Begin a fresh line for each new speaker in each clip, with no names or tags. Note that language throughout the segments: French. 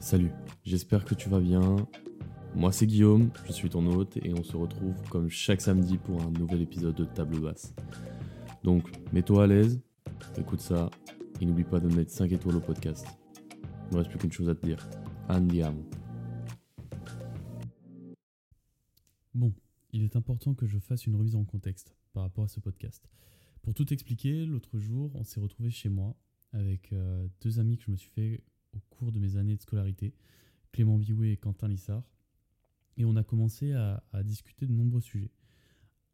Salut, j'espère que tu vas bien. Moi c'est Guillaume, je suis ton hôte et on se retrouve comme chaque samedi pour un nouvel épisode de Table Basse. Donc mets-toi à l'aise, écoute ça et n'oublie pas de mettre 5 étoiles au podcast. Il ne reste plus qu'une chose à te dire. Andiamo.
Bon, il est important que je fasse une remise en contexte par rapport à ce podcast. Pour tout expliquer, l'autre jour, on s'est retrouvé chez moi avec euh, deux amis que je me suis fait au cours de mes années de scolarité, Clément Bioué et Quentin Lissard. Et on a commencé à, à discuter de nombreux sujets.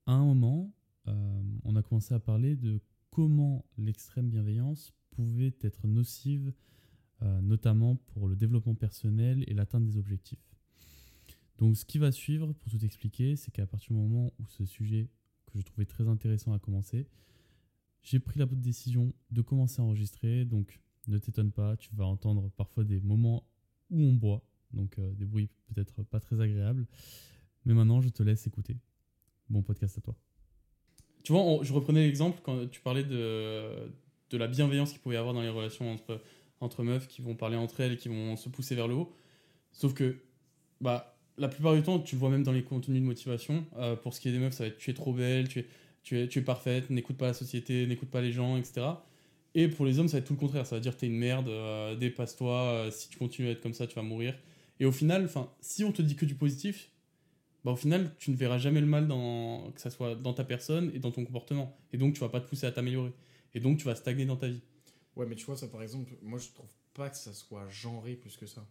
À un moment, euh, on a commencé à parler de comment l'extrême bienveillance pouvait être nocive, euh, notamment pour le développement personnel et l'atteinte des objectifs. Donc ce qui va suivre, pour tout expliquer, c'est qu'à partir du moment où ce sujet que je trouvais très intéressant a commencé, j'ai pris la décision de commencer à enregistrer. Donc ne t'étonne pas, tu vas entendre parfois des moments où on boit, donc euh, des bruits peut-être pas très agréables. Mais maintenant, je te laisse écouter. Bon podcast à toi. Tu vois, je reprenais l'exemple quand tu parlais de, de la bienveillance qu'il pouvait y avoir dans les relations entre, entre meufs qui vont parler entre elles et qui vont se pousser vers le haut. Sauf que, bah, la plupart du temps, tu le vois même dans les contenus de motivation. euh, pour ce qui est des meufs, ça va être tu es trop belle, tu es, tu es, tu es parfaite, n'écoute pas la société, n'écoute pas les gens, etc. Et pour les hommes, ça va être tout le contraire. Ça va dire t'es une merde, euh, dépasse-toi, euh, si tu continues à être comme ça, tu vas mourir. Et au final, enfin, si on te dit que du positif, bah au final, tu ne verras jamais le mal dans que ça soit dans ta personne et dans ton comportement. Et donc, tu vas pas te pousser à t'améliorer. Et donc, tu vas stagner dans ta vie.
Ouais, mais tu vois, ça par exemple, moi je trouve pas que ça soit genré plus que ça.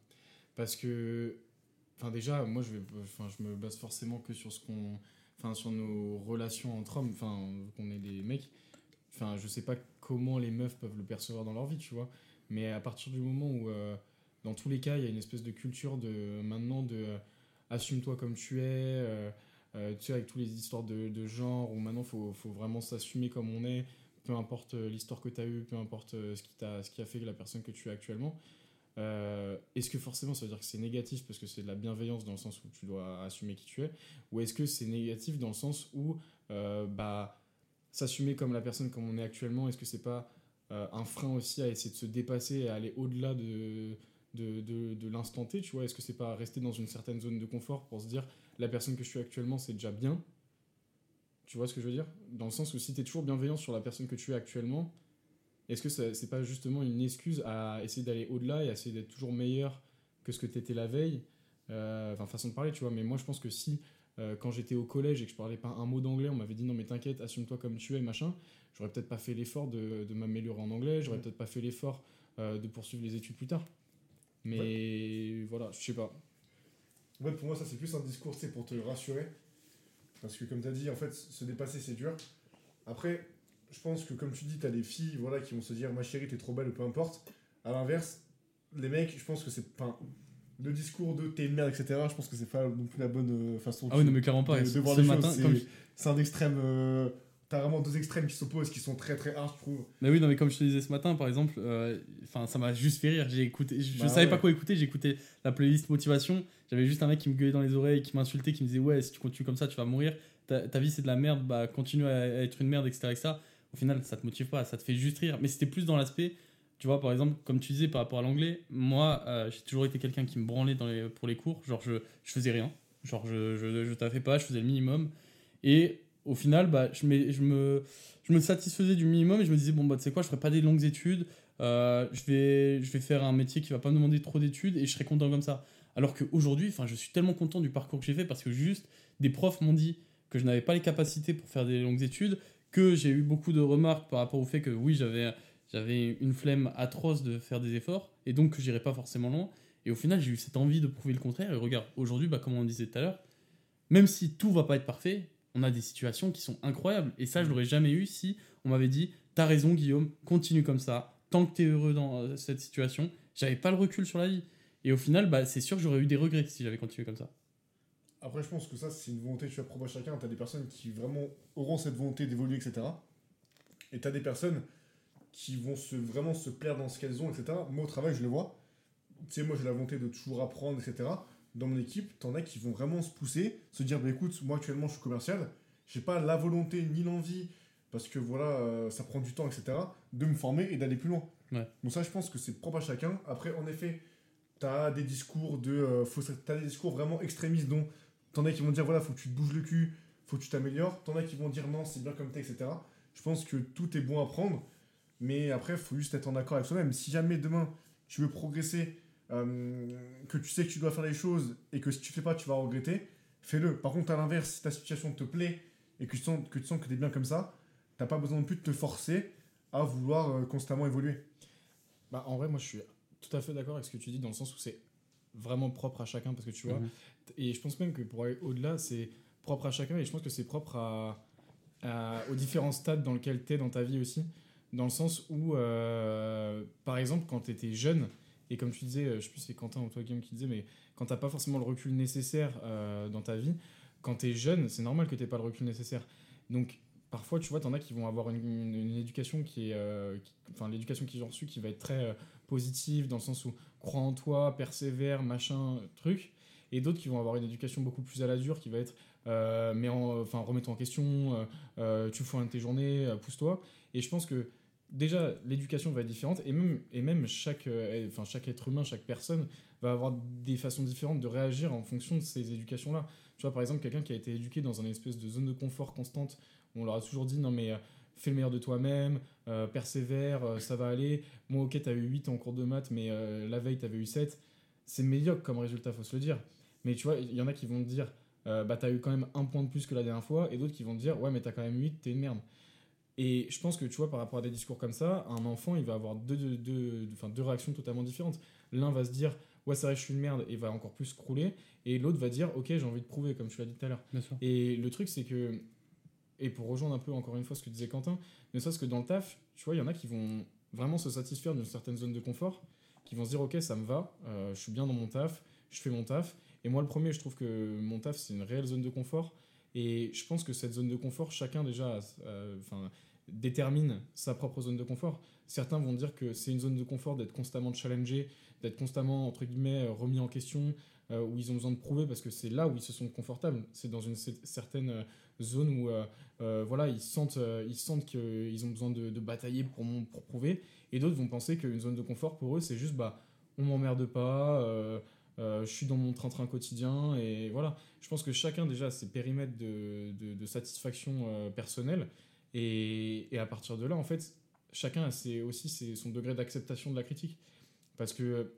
Parce que, enfin, déjà, moi je, vais, enfin, je me base forcément que sur ce qu'on. Enfin, sur nos relations entre hommes, enfin, qu'on est des mecs. Enfin, je sais pas comment les meufs peuvent le percevoir dans leur vie, tu vois. Mais à partir du moment où, euh, dans tous les cas, il y a une espèce de culture de maintenant de euh, assume-toi comme tu es. euh, tu sais, avec toutes les histoires de, genre, où maintenant faut, faut vraiment s'assumer comme on est peu importe l'histoire que tu as eue, peu importe ce qui, t'a, ce qui a fait la personne que tu es actuellement. Est-ce que forcément ça veut dire que c'est négatif parce que c'est de la bienveillance dans le sens où tu dois assumer qui tu es Ou est-ce que c'est négatif dans le sens où bah, s'assumer comme la personne comme on est actuellement, est-ce que c'est pas euh, un frein aussi à essayer de se dépasser et à aller au-delà de, de, de, l'instant T tu vois? Est-ce que c'est pas rester dans une certaine zone de confort pour se dire la personne que je suis actuellement c'est déjà bien? Tu vois ce que je veux dire? Dans le sens où si tu es toujours bienveillant sur la personne que tu es actuellement, est-ce que c'est pas justement une excuse à essayer d'aller au-delà et à essayer d'être toujours meilleur que ce que tu étais la veille? Euh, Enfin, façon de parler, tu vois? Mais moi, je pense que si, euh, quand j'étais au collège et que je parlais pas un mot d'anglais, on m'avait dit non, mais t'inquiète, assume-toi comme tu es, machin, j'aurais peut-être pas fait l'effort de, de m'améliorer en anglais, j'aurais
Ouais.
peut-être pas fait l'effort euh, de poursuivre les études plus tard. Mais voilà, je sais pas.
En fait, pour moi, ça, c'est plus un discours, c'est pour te rassurer. Parce que, comme tu as dit, en fait, se dépasser, c'est dur. Après, je pense que, comme tu dis, tu as des filles voilà, qui vont se dire, ma chérie, t'es trop belle, ou peu importe. À l'inverse, les mecs, je pense que c'est. Enfin, le discours de t'es une merde, etc., je pense que c'est pas non plus la bonne euh, façon
Ah oui, non, mais clairement pas.
de, voir les
matin,
choses. C'est un extrême. euh, T'as vraiment deux extrêmes qui s'opposent, qui sont très très hard, je trouve.
Mais oui, non, mais comme je te disais ce matin, par exemple, euh, ça m'a juste fait rire. J'ai écouté, je, je
Bah
savais
ouais.
pas quoi écouter. J'ai écouté la playlist motivation. J'avais juste un mec qui me gueulait dans les oreilles, qui m'insultait, qui me disait ouais, si tu continues comme ça, tu vas mourir. Ta, ta vie c'est de la merde. Bah continue à, à être une merde, etc., etc. Au final, ça te motive pas, ça te fait juste rire. Mais c'était plus dans l'aspect, tu vois, par exemple, comme tu disais par rapport à l'anglais. Moi, euh, j'ai toujours été quelqu'un qui me branlait pour les cours. Genre, je, faisais rien. Genre, je, je, je taffais pas, je faisais le minimum. Et au final, bah, je, me satisfaisais du minimum et je me disais bon bah tu sais quoi je ferai pas des longues études euh, je vais faire un métier qui va pas me demander trop d'études et je serai content comme ça alors qu'aujourd'hui je suis tellement content du parcours que j'ai fait parce que juste des profs m'ont dit que je n'avais pas les capacités pour faire des longues études que j'ai eu beaucoup de remarques par rapport au fait que oui j'avais j'avais une flemme atroce de faire des efforts et donc que j'irais pas forcément loin et au final j'ai eu cette envie de prouver le contraire et regarde aujourd'hui bah, comme on disait tout à l'heure même si tout va pas être parfait on a des situations qui sont incroyables. Et ça, je l'aurais jamais eu si on m'avait dit T'as raison, Guillaume, continue comme ça. Tant que t'es heureux dans euh, cette situation, j'avais pas le recul sur la vie. Et au final, bah, c'est sûr que j'aurais eu des regrets si j'avais continué comme ça.
Après, je pense que ça, c'est une volonté tu vois, propre à chacun. Tu as des personnes qui vraiment auront cette volonté d'évoluer, etc. Et tu as des personnes qui vont se, vraiment se plaire dans ce qu'elles ont, etc. Moi, au travail, je le vois. Tu sais, moi, j'ai la volonté de toujours apprendre, etc. Dans mon équipe, t'en as qui vont vraiment se pousser, se dire, bah écoute, moi, actuellement, je suis commercial. J'ai pas la volonté ni l'envie, parce que voilà, euh, ça prend du temps, etc., de me former et d'aller plus loin.
Ouais.
Donc ça, je pense que c'est propre à chacun. Après, en effet, t'as des discours de. euh, faut, t'as des discours vraiment extrémistes dont t'en as qui vont dire voilà, faut que tu te bouges le cul, faut que tu t'améliores. T'en as qui vont dire non, c'est bien comme t'es, etc. Je pense que tout est bon à prendre, mais après, faut juste être en accord avec soi-même. Si jamais demain tu veux progresser, euh, que tu sais que tu dois faire les choses et que si tu fais pas, tu vas regretter, fais-le. Par contre, à l'inverse, si ta situation te plaît et que tu sens que tu sens que t'es bien comme ça, t'as pas besoin non plus de te forcer à vouloir euh, constamment évoluer.
Bah, en vrai, moi, je suis tout à fait d'accord avec ce que tu dis, dans le sens où c'est vraiment propre à chacun, parce que tu vois,
Mhm.
et je pense même que pour aller au-delà, c'est propre à chacun, et je pense que c'est propre à, à- aux différents stades dans lesquels tu es dans ta vie aussi, dans le sens où, euh, par exemple, quand tu étais jeune, et comme tu disais, euh, je sais plus si c'est Quentin ou toi, Guillaume, qui disait, mais quand t'as pas forcément le recul nécessaire euh, dans ta vie, quand tu es jeune, c'est normal que tu pas le recul nécessaire. Donc, parfois, tu vois, t'en as qui vont avoir une, éducation qui est. Enfin, l'éducation qu'ils ont reçue qui va être très positive, dans le sens où crois en toi, persévère, machin, truc. Et d'autres qui vont avoir une éducation beaucoup plus à la dure, qui va être. Euh, mais en, enfin, remets-toi en question, euh, euh, tu fous un de tes journées, pousse-toi. Et je pense que déjà, l'éducation va être différente, et même, et même chaque, enfin, chaque être humain, chaque personne va avoir des façons différentes de réagir en fonction de ces éducations-là. Tu vois, par exemple, quelqu'un qui a été éduqué dans une espèce de zone de confort constante, où on leur a toujours dit non, mais fais le meilleur de toi-même, persévère, ça va aller. Moi, ok, t'as eu 8 en cours de maths, mais la veille, t'avais eu 7. C'est médiocre comme résultat, faut se le dire. Mais tu vois, il y en a qui vont te dire euh, bah, t'as eu quand même un point de plus que la dernière fois, et d'autres qui vont te dire ouais, mais t'as quand même 8, t'es une merde. Et je pense que tu vois, par rapport à des discours comme ça, un enfant, il va avoir deux, deux, deux, réactions totalement différentes. L'un va se dire ouais, c'est vrai, je suis une merde, et va encore plus crouler, et l'autre va dire ok, j'ai envie de prouver, comme tu l'as dit tout à l'heure. Et le truc, c'est que, et pour rejoindre un peu encore une fois ce que disait Quentin, ne serait-ce que dans le taf, tu vois, il y en a qui vont vraiment se satisfaire d'une certaine zone de confort, qui vont se dire, ok, ça me va, euh, je suis bien dans mon taf, je fais mon taf. Et moi, le premier, je trouve que mon taf, c'est une réelle zone de confort. Et je pense que cette zone de confort, chacun déjà euh, détermine sa propre zone de confort. Certains vont dire que c'est une zone de confort d'être constamment challengé, d'être constamment, entre guillemets, remis en question, euh, où ils ont besoin de prouver parce que c'est là où ils se sont confortables. C'est dans une cer- certaine euh, zone où euh, euh, voilà, ils sentent, euh, ils sentent qu'ils ont besoin de, batailler pour, prouver. Et d'autres vont penser qu'une zone de confort pour eux, c'est juste bah, on m'emmerde pas, euh, euh, je suis dans mon train-train quotidien. Et voilà, je pense que chacun déjà a ses périmètres de, de, de satisfaction euh, personnelle. Et, et à partir de là, en fait, chacun a ses- aussi ses- son degré d'acceptation de la critique. Parce que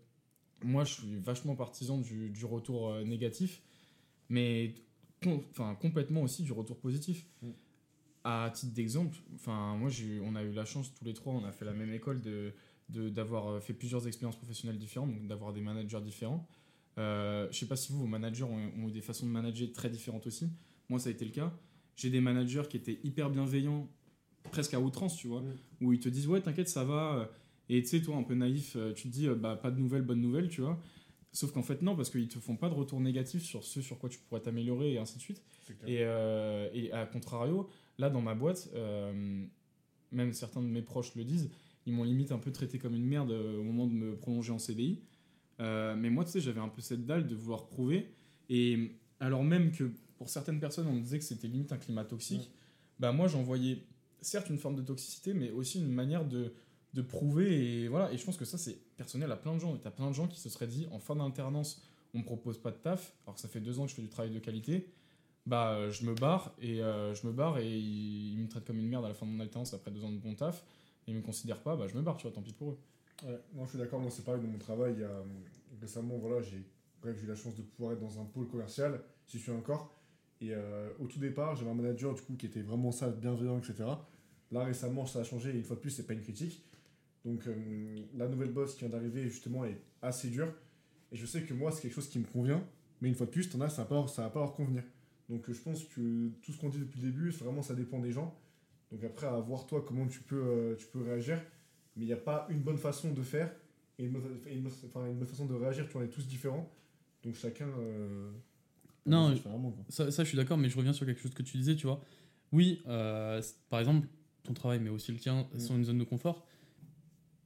moi, je suis vachement partisan du, du retour euh, négatif, mais enfin, complètement aussi du retour positif.
Mm.
À titre d'exemple, enfin, moi, on a eu la chance tous les trois, on a fait la même école, de d'avoir euh, fait plusieurs expériences professionnelles différentes, donc d'avoir des managers différents. Euh, je sais pas si vous, vos managers ont, ont eu des façons de manager très différentes aussi. Moi, ça a été le cas. J'ai des managers qui étaient hyper bienveillants, presque à outrance, tu vois,
Mm.
où ils te disent ouais, t'inquiète, ça va. Et tu sais, toi, un peu naïf, euh, tu te dis euh, bah pas de nouvelles, bonnes nouvelles, tu vois. Sauf qu'en fait, non, parce qu'ils te font pas de retour négatif sur ce sur quoi tu pourrais t'améliorer et ainsi de suite. Et, euh, et à contrario, là dans ma boîte, euh, même certains de mes proches le disent, ils m'ont limite un peu traité comme une merde euh, au moment de me prolonger en CDI. Euh, mais moi, tu sais, j'avais un peu cette dalle de vouloir prouver. Et alors même que pour certaines personnes, on me disait que c'était limite un climat toxique, bah moi, j'en voyais certes une forme de toxicité, mais aussi une manière de, de prouver. Et voilà. Et je pense que ça, c'est personnel à plein de gens. Et t'as plein de gens qui se seraient dit, en fin d'alternance, on me propose pas de taf, alors que ça fait deux ans que je fais du travail de qualité bah euh, je me barre et euh, je me barre et ils, ils me traitent comme une merde à la fin de mon alternance après deux ans de bon taf et ils me considèrent pas bah je me barre tu vois tant pis pour eux
Ouais, non, je suis d'accord, moi c'est pareil dans mon travail. Récemment, voilà, j'ai eu la chance de pouvoir être dans un pôle commercial, j'y suis encore. Et euh, au tout départ, j'avais un manager du coup qui était vraiment ça, bienveillant, etc. Là récemment, ça a changé et une fois de plus, c'est pas une critique. Donc euh, la nouvelle boss qui vient d'arriver justement est assez dure. Et je sais que moi, c'est quelque chose qui me convient, mais une fois de plus, t'en as, ça va pas, ça va pas leur convenir. Donc je pense que tout ce qu'on dit depuis le début, vraiment ça dépend des gens. Donc après, à voir toi comment tu peux, euh, tu peux réagir mais il n'y a pas une bonne façon de faire et une bonne, fa- une bonne- enfin, une bonne façon de réagir, tu vois, on est tous différents. Donc chacun. euh,
Non. Ça, ça, je suis d'accord, mais je reviens sur quelque chose que tu disais, tu vois. Oui, euh, par exemple, ton travail, mais aussi le tien,
Mm.
sont une zone de confort.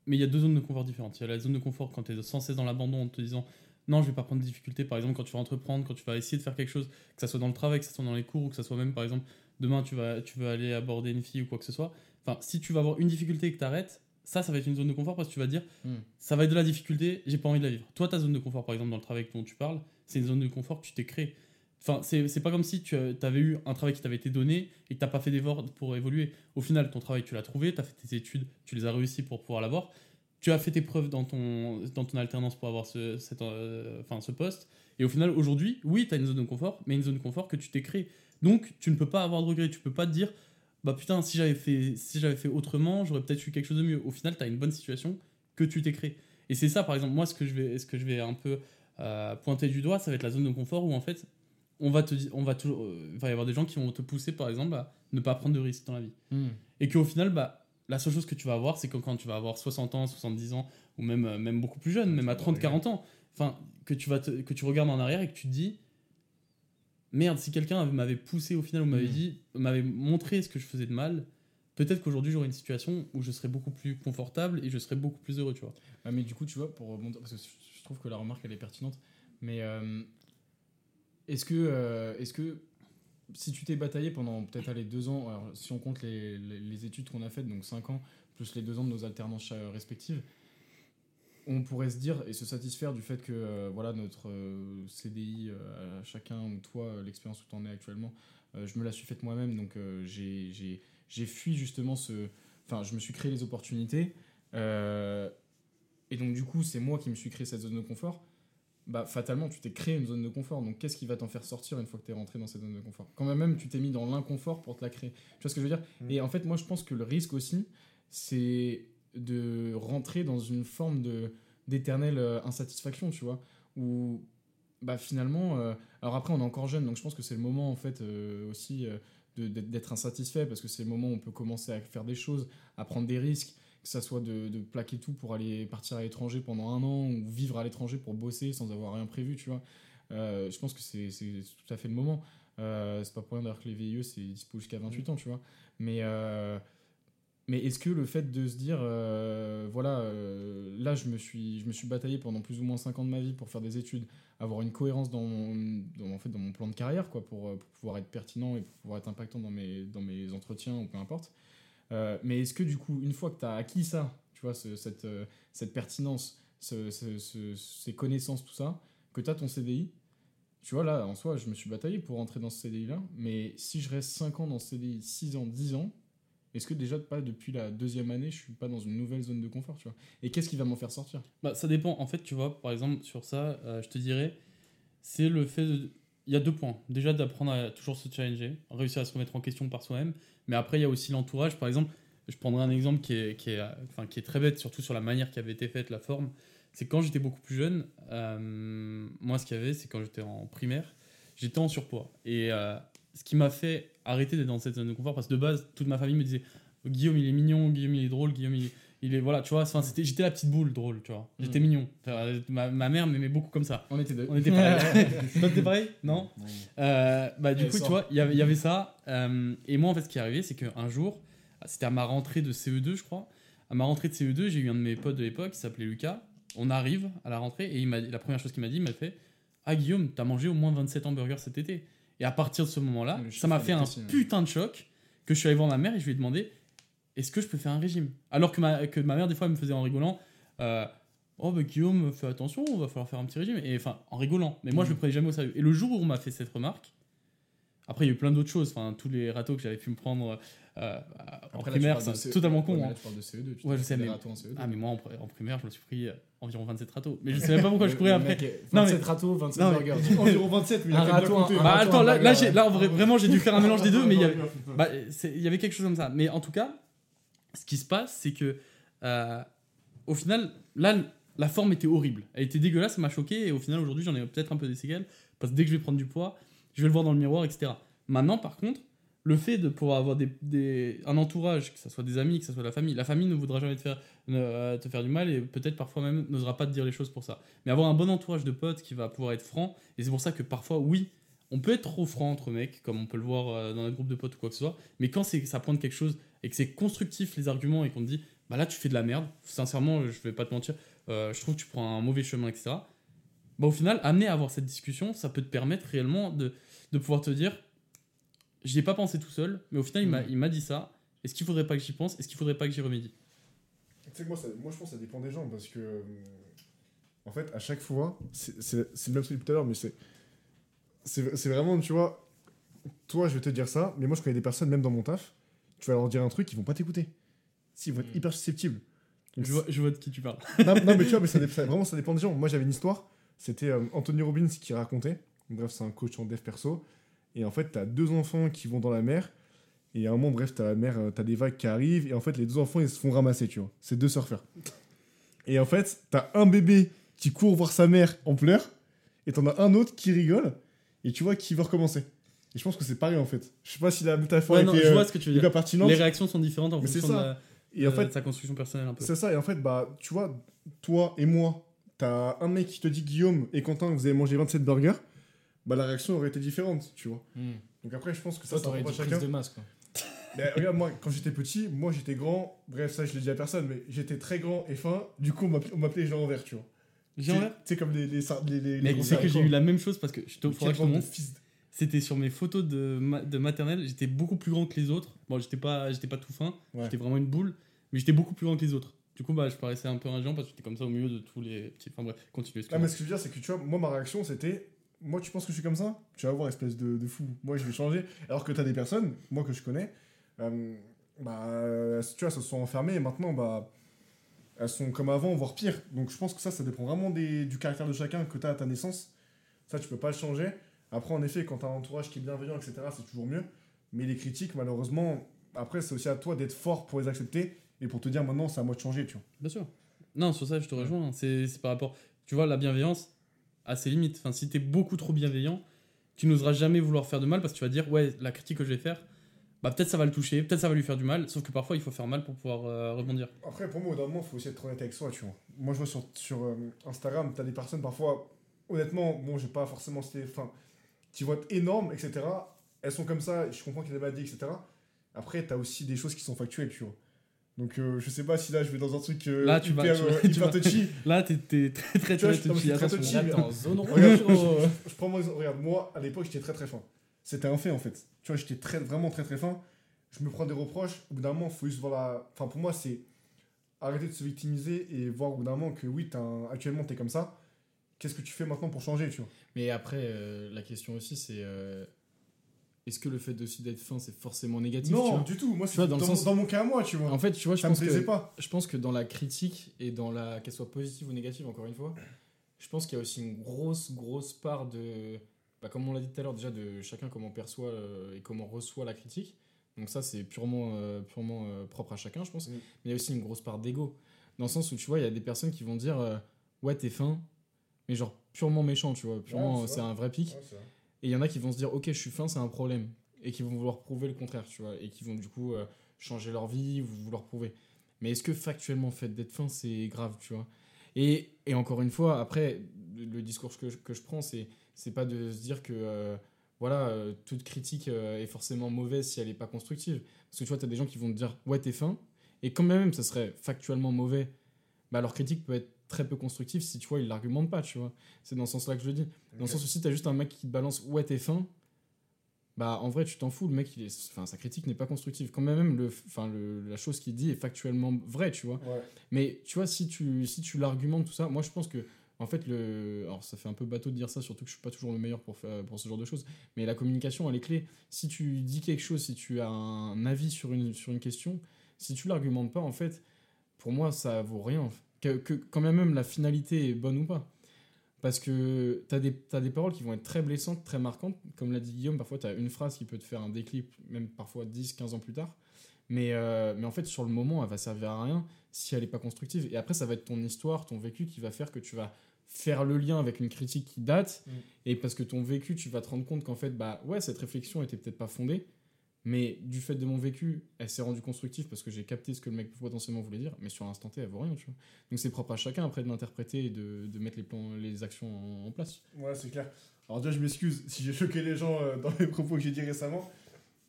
Mais il y a deux zones de confort différentes. Il y a la zone de confort quand tu es sans cesse dans l'abandon en te disant non, je vais pas prendre de difficultés. Par exemple, quand tu vas entreprendre, quand tu vas essayer de faire quelque chose, que ça soit dans le travail, que ça soit dans les cours, ou que ça soit même, par exemple, demain, tu vas, tu vas aller aborder une fille ou quoi que ce soit. Enfin, si tu vas avoir une difficulté et que tu arrêtes, ça, ça va être une zone de confort parce que tu vas dire,
Hmm.
ça va être de la difficulté, j'ai pas envie de la vivre. Toi, ta zone de confort, par exemple, dans le travail dont tu parles, c'est une zone de confort que tu t'es créée. Enfin, c'est c'est pas comme si tu avais eu un travail qui t'avait été donné et que t'as pas fait d'efforts pour évoluer. Au final, ton travail, tu l'as trouvé, tu as fait tes études, tu les as réussi pour pouvoir l'avoir. Tu as fait tes preuves dans ton, dans ton alternance pour avoir ce, cette, euh, enfin, ce poste. Et au final, aujourd'hui, oui, tu as une zone de confort, mais une zone de confort que tu t'es créée. Donc, tu ne peux pas avoir de regrets. Tu peux pas te dire, bah putain, si j'avais fait, si j'avais fait autrement, j'aurais peut-être eu quelque chose de mieux. Au final, tu as une bonne situation que tu t'es créée. Et c'est ça, par exemple, moi, ce que je vais, ce que je vais un peu euh, pointer du doigt, ça va être la zone de confort où en fait, on va te, on va toujours, euh, il va y avoir des gens qui vont te pousser, par exemple, à ne pas prendre de risques dans la vie.
Hmm.
Et qu'au final, bah, la seule chose que tu vas avoir, c'est que quand tu vas avoir 60 ans, 70 ans, ou même, euh, même beaucoup plus jeune, même à 30, 40 ans, enfin, que tu, vas te- que tu regardes en arrière et que tu te dis, merde, si quelqu'un m'avait poussé au final, ou m'avait
Mhm.
dit, m'avait montré ce que je faisais de mal, peut-être qu'aujourd'hui j'aurais une situation où je serais beaucoup plus confortable et je serais beaucoup plus heureux, tu vois.
Ah, mais du coup, tu vois, pour rebondir, parce que je trouve que la remarque elle est pertinente, mais euh, est-ce que, euh, est-ce que si tu t'es bataillé pendant peut-être aller deux ans, alors, si on compte les, les- les études qu'on a faites, donc cinq ans, plus les deux ans de nos alternances euh, respectives, on pourrait se dire et se satisfaire du fait que euh, voilà notre euh, CDI euh, à chacun ou toi l'expérience où tu en es actuellement je me la suis faite moi-même. Donc j'ai- j'ai j'ai fui justement ce enfin je me suis créé les opportunités et donc du coup c'est moi qui me suis créé cette zone de confort. Bah fatalement tu t'es créé une zone de confort. Donc qu'est-ce qui va t'en faire sortir une fois que tu es rentré dans cette zone de confort? Quand même tu t'es mis dans l'inconfort pour te la créer. Tu vois ce que je veux dire?
Mm.
et en fait moi je pense que le risque aussi c'est de rentrer dans une forme de d'éternelle euh, insatisfaction tu vois. Où bah finalement euh, alors après on est encore jeune donc je pense que c'est le moment en fait euh, aussi euh, d'être insatisfait parce que c'est le moment où on peut commencer à faire des choses à prendre des risques que ça soit de, de plaquer tout pour aller partir à l'étranger pendant un an ou vivre à l'étranger pour bosser sans avoir rien prévu tu vois. Je pense que c'est tout à fait le moment. C'est pas pour rien d'ailleurs que les VIE c'est dispo jusqu'à 28 ans tu vois. Mais mais est-ce que le fait de se dire, euh, voilà, euh, là je me, suis, je me suis bataillé pendant plus ou moins 5 ans de ma vie pour faire des études, avoir une cohérence dans mon, en fait, dans mon plan de carrière, quoi, pour, euh, pouvoir être pertinent et pouvoir être impactant dans mes, dans mes entretiens ou peu importe. Mais est-ce que du coup, une fois que tu as acquis ça, tu vois, ce- cette, cette pertinence, ce- ce- ce- ces connaissances, tout ça, que tu as ton CDI, tu vois, là, en soi, je me suis bataillé pour rentrer dans ce CDI-là, mais si je reste 5 ans dans ce CDI, 6 ans, 10 ans, est-ce que déjà, pas depuis la deuxième année, je suis pas dans une nouvelle zone de confort, tu vois? Et qu'est-ce qui va m'en faire sortir?
Bah, ça dépend. En fait, tu vois, par exemple, sur ça, euh, je te dirais, c'est le fait de. Il y a deux points. Déjà, d'apprendre à toujours se challenger, réussir à se remettre en question par soi-même. Mais après, il y a aussi l'entourage. Par exemple, je prendrai un exemple qui est, qui est, enfin, qui est très bête, surtout sur la manière qui avait été faite, la forme. C'est quand j'étais beaucoup plus jeune, euh, moi, ce qu'il y avait, c'est quand j'étais en primaire, j'étais en surpoids. Et euh, ce qui m'a fait arrêter d'être dans cette zone de confort, parce que de base, toute ma famille me disait Guillaume, il est mignon, Guillaume, il est drôle, Guillaume, il est il est voilà tu vois enfin c'était j'étais la petite boule drôle tu vois. J'étais
Mm.
mignon. Enfin, ma, ma mère m'aimait beaucoup comme ça.
On était deux.
on était pareil. Toi t'es pareil? Non?
Non.
Euh, bah du
Elle
coup
sort.
tu vois il y avait- il y avait ça. Euh, et moi en fait ce qui est arrivé c'est qu'un jour c'était à ma rentrée de CE2 je crois. À ma rentrée de CE2 j'ai eu un de mes potes de l'époque qui s'appelait Lucas. On arrive à la rentrée et il m'a la première chose qu'il m'a dit il m'a fait ah Guillaume t'as mangé au moins 27 hamburgers cet été et à partir de ce moment là
Le chiffre,
ça m'a fait un putain de choc que je suis allé voir ma mère et je lui ai demandé est-ce que je peux faire un régime? Alors que ma, que ma mère, des fois, elle me faisait en rigolant euh, Oh, bah Guillaume, fais attention, va falloir faire un petit régime. Et enfin, en rigolant. Mais moi, je le prenais jamais au sérieux. Et le jour où on m'a fait cette remarque, après, il y a eu plein d'autres choses. Enfin, tous les râteaux que j'avais pu me prendre euh, en
Après, là, tu
primaire, c'est
CE
totalement con.
Ouais,
hein.
là, tu parles de CE2. Tu
Ouais, je sais, mais-
en CE2.
Ah, mais moi, en, pr- en primaire, je me suis pris euh, environ 27 râteaux. Mais je savais pas pourquoi je courais après.
mec est-
Non,
27
mais-
râteaux, 27
Non, mais-
burgers.
Environ 27, mais il a
Un
quand même
râteau,
compté.
un
Bah, attends, là, là, là, en vrai, vraiment, j'ai dû faire un mélange des deux, mais il y avait.
Bah,
il y avait quelque chose comme ça. Mais en tout cas, ce qui se passe, c'est que euh, au final, là, la forme était horrible. Elle était dégueulasse, ça m'a choqué. Et au final, aujourd'hui, j'en ai peut-être un peu des séquelles. Parce que dès que je vais prendre du poids, je vais le voir dans le miroir, etc. Maintenant, par contre, le fait de pouvoir avoir des, un entourage, que ce soit des amis, que ce soit la famille, la famille ne voudra jamais te faire, euh, te faire du mal et peut-être parfois même n'osera pas te dire les choses pour ça. Mais avoir un bon entourage de potes qui va pouvoir être franc, et c'est pour ça que parfois, oui, on peut être trop franc entre mecs, comme on peut le voir euh, dans notre groupe de potes ou quoi que ce soit, mais quand ça pointe quelque chose et que c'est constructif les arguments et qu'on te dit, bah là tu fais de la merde, sincèrement, je vais pas te mentir, euh, je trouve que tu prends un mauvais chemin, etc. Bah au final, amener à avoir cette discussion, ça peut te permettre réellement de, de pouvoir te dire, j'y ai pas pensé tout seul, mais au final, il m'a-
Mhm.
il m'a dit ça, est-ce qu'il faudrait pas que j'y pense, est-ce qu'il faudrait pas que j'y remédie?
Sais que moi, ça- moi, je pense que ça dépend des gens parce que. euh, En fait, à chaque fois, c'est le même truc tout à l'heure, mais c'est. C'est c'est vraiment, tu vois. Toi, je vais te dire ça, mais moi, je connais des personnes, même dans mon taf, tu vas leur dire un truc, ils vont pas t'écouter. Si, ils vont être
Mm.
hyper susceptibles. Donc,
Je vois, je vois de qui tu parles.
non, non, mais tu vois, mais ça, dé- ça- vraiment, ça dépend des gens. Moi, j'avais une histoire. C'était euh, Anthony Robbins qui racontait. Bref, c'est un coach en dev perso. Et en fait, t'as deux enfants qui vont dans la mer. Et à un moment, bref, t'as la mer, euh, t'as des vagues qui arrivent. Et en fait, les deux enfants, ils se font ramasser, tu vois. C'est deux surfeurs. Et en fait, t'as un bébé qui court voir sa mère en pleurs. Et t'en as un autre qui rigole. Et tu vois qui veut recommencer. Et je pense que c'est pareil, en fait. Je sais pas si la métaphore
Ouais, non,
était
je
euh,
vois ce que tu veux dire.
pertinente.
Les réactions sont différentes en
Mais
fonction de,
ça.
la-
Et en
de
fait,
sa construction personnelle un peu.
c'est ça, et en fait, bah, tu vois, toi et moi, t'as un mec qui te dit Guillaume et Quentin, vous avez mangé 27 burgers, bah la réaction aurait été différente, tu vois.
Hmm.
Donc après, je pense que ça,
Ça, t'aurais
pas
été
chacun.
prise de masse, quoi.
Mais regarde, moi, quand j'étais petit, moi j'étais grand, bref, ça je l'ai dit à personne, mais j'étais très grand et fin, du coup on m'appelait- Jean Envers, tu vois.
Jean Vert
Tu sais, comme les. les, les, les,
Mais sais que j'ai eu la même chose parce que je te, que C'était sur mes photos de, ma- de maternelle. J'étais beaucoup plus grand que les autres. Bon, j'étais pas, j'étais pas tout fin.
Ouais.
J'étais vraiment une boule. Mais j'étais beaucoup plus grand que les autres. Du coup, bah, je paraissais un peu un géant parce que j'étais comme ça au milieu de tous les petits. Enfin bref, continue.
Ah, mais ce que je veux dire, c'est que tu vois, moi ma réaction c'était. Moi, tu penses que je suis comme ça? Tu vas voir, espèce de, de fou. Moi, je vais changer. Alors que t'as des personnes, moi que je connais, euh, bah, tu vois, elles se sont enfermées et maintenant, bah, elles sont comme avant, voire pire. Donc, je pense que ça, ça dépend vraiment des, du caractère de chacun que t'as à ta naissance. Ça, tu peux pas le changer. Après, en effet, quand t'as un entourage qui est bienveillant, etc., c'est toujours mieux. Mais les critiques, malheureusement, après, c'est aussi à toi d'être fort pour les accepter et pour te dire maintenant, c'est à moi de changer, tu vois.
Bien sûr. Non, sur ça, je te rejoins. hein. C'est par rapport. Tu vois, la bienveillance a ses limites. Enfin, si t'es beaucoup trop bienveillant, tu n'oseras jamais vouloir faire de mal parce que tu vas dire, ouais, la critique que je vais faire, bah peut-être ça va le toucher, peut-être ça va lui faire du mal. Sauf que parfois, il faut faire mal pour pouvoir euh, rebondir.
Après, pour moi, au moment, il faut aussi être honnête avec soi, tu vois. Moi, je vois sur, sur euh, Instagram, t'as des personnes, parfois, honnêtement, bon, j'ai pas forcément cité, enfin, vont être énormes, etc. Elles sont comme ça, je comprends qu'il y a des maladies, etc. Après, t'as aussi des choses qui sont factuelles, tu vois. Donc, euh, je sais pas si là, je vais dans un truc euh,
Là, tu vas-
hyper,
tu vas-
euh,
tu
hyper
vas-
touchy.
Là, t'es très très
vois,
très touchy.
très touchy,
Là,
mais-
t'es en zone rouge.
Regarde, je, je- je prends mon exemple. Regarde, moi, à l'époque, j'étais très très fin. C'était un fait, en fait. Tu vois, j'étais très, vraiment très très fin. Je me prends des reproches. Au bout d'un moment, il faut juste voir la... Enfin, pour moi, c'est arrêter de se victimiser et voir au bout d'un moment que oui, un- actuellement, t'es comme ça. Qu'est-ce que tu fais maintenant pour changer, tu vois?
Mais après, euh, la question aussi, c'est euh, est-ce que le fait aussi d'être fin, c'est forcément négatif tu
Non,
vois
du tout. Moi, c'est dans,
dans
mon cas à moi, tu vois.
En fait, tu vois, je
ça
pense, que,
pas.
je pense que dans la critique et dans la qu'elle soit positive ou négative, encore une fois, je pense qu'il y a aussi une grosse, grosse part de. bah, comme on l'a dit tout à l'heure, déjà de chacun comment perçoit euh, et comment reçoit la critique. Donc, ça, c'est purement, euh, purement euh, propre à chacun, je pense.
Mm.
Mais il y a aussi une grosse part d'ego. Dans le sens où, tu vois, il y a des personnes qui vont dire Ouais, t'es fin, mais genre purement méchant, tu vois. Purement,
Ouais, c'est
c'est un vrai pic. Et il y en a qui vont se dire, ok, je suis fin, c'est un problème. Et qui vont vouloir prouver le contraire, tu vois. Et qui vont du coup euh, changer leur vie, ou vouloir prouver. Mais est-ce que factuellement, le fait d'être fin, c'est grave, tu vois? Et, et encore une fois, après, le, discours que que je prends, c'est, c'est pas de se dire que euh, voilà, euh, toute critique est forcément mauvaise si elle n'est pas constructive. Parce que tu vois, tu as des gens qui vont te dire, ouais, t'es fin. Et quand même, ça serait factuellement mauvais, bah, leur critique peut être très peu constructive si tu vois, ils l'argumentent pas, tu vois. C'est dans ce sens-là que je le dis. Dans le sens où si t'as juste un mec qui te balance ouais t'es fin, bah en vrai tu t'en fous, le mec il est, enfin sa critique n'est pas constructive. Quand même le, enfin le, la chose qu'il dit est factuellement vraie, tu vois.
Ouais.
Mais tu vois si tu si tu l'argumentes tout ça, moi je pense que en fait le, alors ça fait un peu bateau de dire ça, surtout que je suis pas toujours le meilleur pour faire pour ce genre de choses. Mais la communication elle est clé. Si tu dis quelque chose, si tu as un avis sur une sur une question, si tu l'argumentes pas en fait, pour moi ça vaut rien. Que, que quand même même la finalité est bonne ou pas. Parce que tu as des, t'as des paroles qui vont être très blessantes, très marquantes. Comme l'a dit Guillaume, parfois tu as une phrase qui peut te faire un déclic, même parfois 10, 15 ans plus tard. Mais, euh, mais en fait, sur le moment, elle va servir à rien si elle n'est pas constructive. Et après, ça va être ton histoire, ton vécu qui va faire que tu vas faire le lien avec une critique qui date.
Mm.
Et parce que ton vécu, tu vas te rendre compte qu'en fait, bah ouais, cette réflexion était peut-être pas fondée. Mais du fait de mon vécu, elle s'est rendue constructive parce que j'ai capté ce que le mec potentiellement voulait dire. Mais sur l'instant T, elle vaut rien, tu vois. Donc c'est propre à chacun après de l'interpréter et de, de mettre les, plans, les actions en, place.
Ouais, c'est clair. Alors déjà, je m'excuse si j'ai choqué les gens euh, dans les propos que j'ai dit récemment.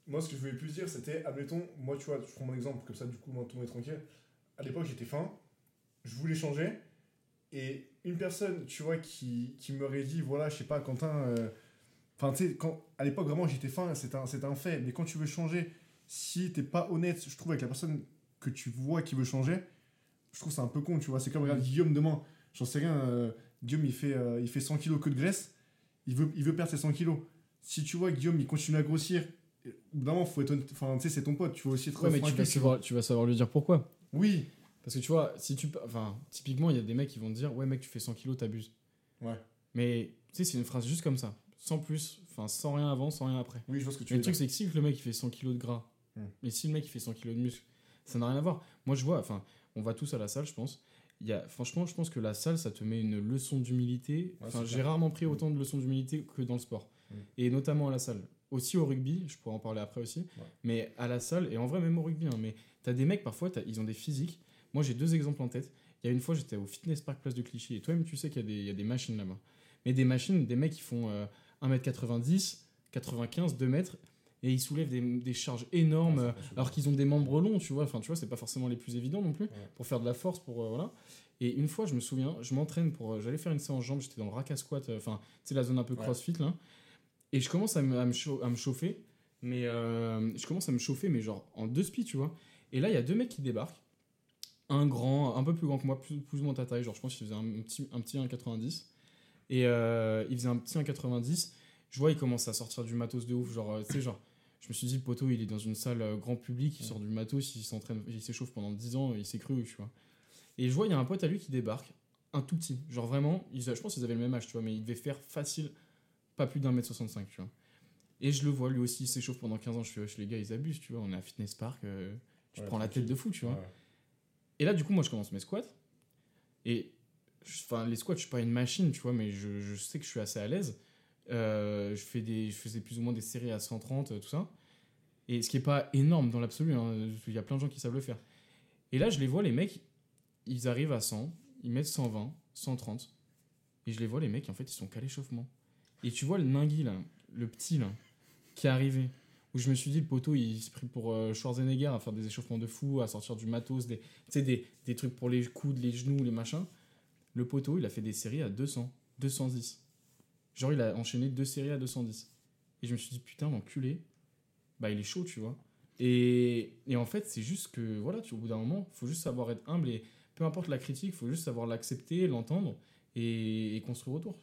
Moi, ce que je voulais plus dire, c'était, admettons, moi, tu vois, je prends mon exemple, comme ça, du coup, moi, tout est tranquille. À l'époque, j'étais fin, je voulais changer, et une personne, tu vois, qui, qui m'aurait dit, voilà, je sais pas, Quentin, euh, enfin, tu sais, à l'époque, vraiment, j'étais fin, c'est un, c'est un fait, mais quand tu veux changer, si t'es pas honnête, je trouve, avec la personne que tu vois qui veut changer, je trouve ça un peu con, tu vois. C'est comme, regarde, Guillaume demain, j'en sais rien, euh, Guillaume, il fait, euh, il fait 100 kilos que de graisse, il veut, il veut perdre ses 100 kilos. Si tu vois, Guillaume, il continue à grossir, moment, faut être enfin, tu sais, c'est ton pote, tu vas aussi être
Ouais, mais tu vas, savoir, tu vas savoir lui dire pourquoi.
Oui,
Parce que tu vois, si tu. Enfin, typiquement, il y a des mecs qui vont te dire Ouais, mec, tu fais 100 kilos, t'abuses.
Ouais.
Mais tu sais, c'est une phrase juste comme ça. Sans plus, enfin, sans rien avant, sans rien après.
oui, je vois ce que tu
Mais le truc, c'est que si le mec il fait 100 kilos de gras,
Hmm.
et si le mec il fait 100 kilos de muscle, ça n'a rien à voir. Moi, je vois, enfin, on va tous à la salle, je pense. Il y a, franchement, je pense que la salle, ça te met une leçon d'humilité.
Ouais,
Enfin, j'ai rarement pris autant de leçons d'humilité que dans le sport.
Hmm.
Et notamment à la salle. Aussi au rugby, je pourrais en parler après aussi.
Ouais.
Mais à la salle, et en vrai, même au rugby, hein, mais t'as des mecs, parfois, ils ont des physiques. Moi, j'ai deux exemples en tête. Il y a une fois, j'étais au Fitness Park Place de Clichy, et toi-même, tu sais qu'il y, a des- il y a des machines là-bas. Mais des machines, des mecs qui font euh, 1m90, 95, 2 mètres, et ils soulèvent des, des charges énormes,
Ouais, sûr.
alors qu'ils ont des membres longs, tu vois. Enfin, tu vois, c'est pas forcément les plus évidents non plus,
Ouais.
pour faire de la force, pour. euh, voilà. Et une fois, je me souviens, je m'entraîne pour. euh, J'allais faire une séance jambes, j'étais dans le rack à squat, euh, enfin, tu sais, la zone un peu crossfit, là. Et je commence à me, à me, chau- à me chauffer, mais. je commence à me chauffer, mais genre en deux spies, tu vois. Et là, il y a deux mecs qui débarquent. Un grand, un peu plus grand que moi, plus, plus ou moins ta taille, genre je pense qu'il faisait un petit, un petit 1,90. Et euh, il faisait un petit 1,90. Je vois, il commence à sortir du matos de ouf. Genre, euh, tu sais, genre, je me suis dit, le poteau, il est dans une salle euh, grand public, il sort du matos, il s'entraîne, il s'échauffe pendant 10 ans, il s'est cru, tu vois. Et je vois, il y a un pote à lui qui débarque, un tout petit. Genre vraiment, ils, je pense qu'ils avaient le même âge, tu vois, mais il devait faire facile, pas plus d'un mètre 65, tu vois. Et je le vois, lui aussi, il s'échauffe pendant 15 ans. Je fais, les gars, ils abusent, tu vois, on est à Fitness Park, euh, tu
Ouais,
prends la tête de fou, tu vois.
Ouais.
Et là, du coup, moi, je commence mes squats. Et enfin, les squats, je suis pas une machine, tu vois, mais je, sais que je suis assez à l'aise. Euh, je, fais des, je faisais plus ou moins des séries à 130, euh, tout ça. Et ce qui est pas énorme dans l'absolu, hein, il y a plein de gens qui savent le faire. Et là, je les vois, les mecs, ils arrivent à 100, ils mettent 120, 130. Et je les vois, les mecs, en fait, ils sont qu'à l'échauffement. Et tu vois le ningui, le petit, qui est arrivé, où je me suis dit, le poteau, il s'est pris pour euh, Schwarzenegger à faire des échauffements de fou, à sortir du matos, des, des, des trucs pour les coudes, les genoux, les machins. Le poteau, il a fait des séries à 200, 210. Genre, il a enchaîné deux séries à 210. Et je me suis dit, putain, l'enculé, bah, il est chaud, tu vois. Et, et en fait, c'est juste que, voilà, tu, au bout d'un moment, faut juste savoir être humble et peu importe la critique, faut juste savoir l'accepter, l'entendre et, et construire autour.